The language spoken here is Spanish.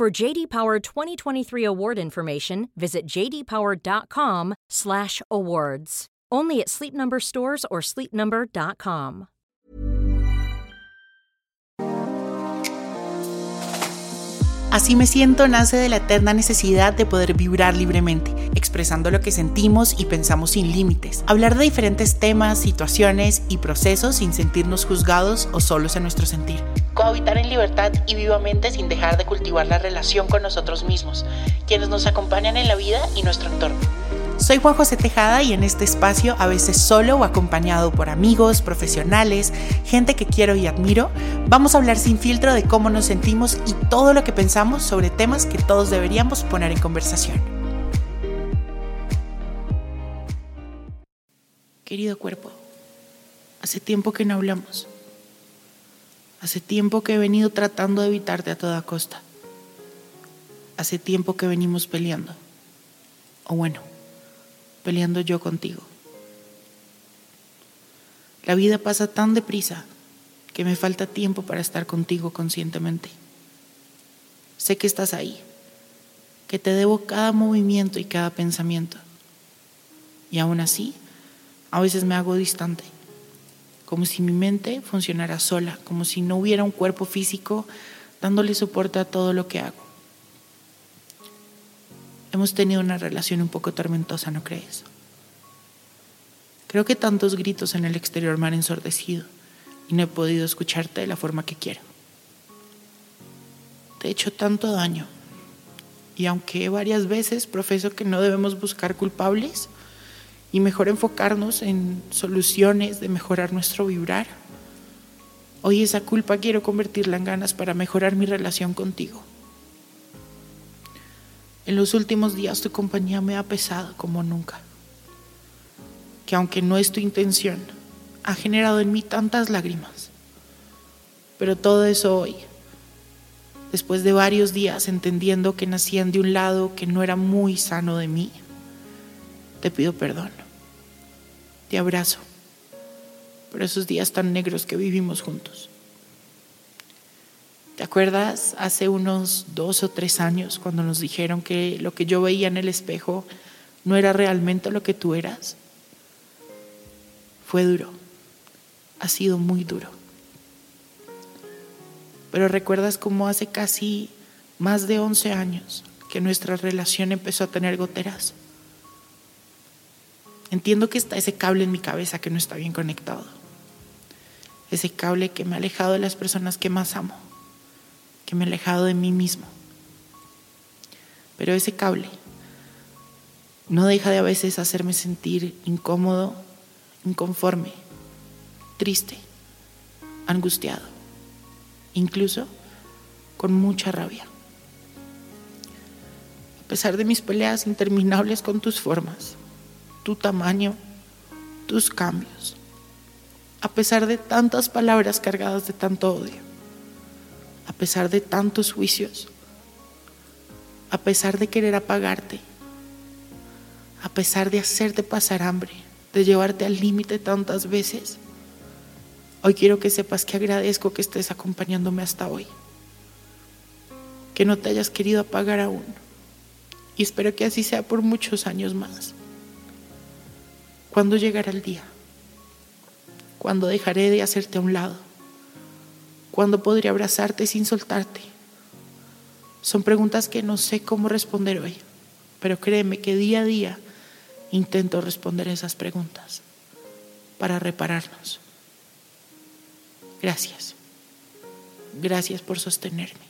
For JD Power 2023 award information, visit jdpower.com/awards. Only at Sleep Number stores or sleepnumber.com. Así me siento nace de la eterna necesidad de poder vibrar libremente, expresando lo que sentimos y pensamos sin límites, hablar de diferentes temas, situaciones y procesos sin sentirnos juzgados o solos en nuestro sentir. Cohabitar en libertad y vivamente sin dejar de cultivar la relación con nosotros mismos, quienes nos acompañan en la vida y nuestro entorno. Soy Juan José Tejada y en este espacio, a veces solo o acompañado por amigos, profesionales, gente que quiero y admiro, vamos a hablar sin filtro de cómo nos sentimos y todo lo que pensamos sobre temas que todos deberíamos poner en conversación. Querido cuerpo, hace tiempo que no hablamos. Hace tiempo que he venido tratando de evitarte a toda costa. Hace tiempo que venimos peleando. O bueno, peleando yo contigo. La vida pasa tan deprisa que me falta tiempo para estar contigo conscientemente. Sé que estás ahí, que te debo cada movimiento y cada pensamiento. Y aún así, a veces me hago distante, como si mi mente funcionara sola, como si no hubiera un cuerpo físico dándole soporte a todo lo que hago. Hemos tenido una relación un poco tormentosa, ¿no crees? Creo que tantos gritos en el exterior me han ensordecido y no he podido escucharte de la forma que quiero. Te he hecho tanto daño y aunque varias veces profeso que no debemos buscar culpables y mejor enfocarnos en soluciones de mejorar nuestro vibrar, hoy esa culpa quiero convertirla en ganas para mejorar mi relación contigo. En los últimos días tu compañía me ha pesado como nunca. Que aunque no es tu intención, ha generado en mí tantas lágrimas. Pero todo eso hoy, después de varios días entendiendo que nacían de un lado que no era muy sano de mí, te pido perdón. Te abrazo por esos días tan negros que vivimos juntos. ¿Te acuerdas hace unos dos o tres años cuando nos dijeron que lo que yo veía en el espejo no era realmente lo que tú eras? Fue duro, ha sido muy duro. Pero recuerdas cómo hace casi más de 11 años que nuestra relación empezó a tener goteras. Entiendo que está ese cable en mi cabeza que no está bien conectado. Ese cable que me ha alejado de las personas que más amo que me he alejado de mí mismo. Pero ese cable no deja de a veces hacerme sentir incómodo, inconforme, triste, angustiado, incluso con mucha rabia. A pesar de mis peleas interminables con tus formas, tu tamaño, tus cambios, a pesar de tantas palabras cargadas de tanto odio, a pesar de tantos juicios, a pesar de querer apagarte, a pesar de hacerte pasar hambre, de llevarte al límite tantas veces, hoy quiero que sepas que agradezco que estés acompañándome hasta hoy, que no te hayas querido apagar aún y espero que así sea por muchos años más. ¿Cuándo llegará el día? ¿Cuándo dejaré de hacerte a un lado? ¿Cuándo podría abrazarte sin soltarte? Son preguntas que no sé cómo responder hoy, pero créeme que día a día intento responder esas preguntas para repararnos. Gracias. Gracias por sostenerme.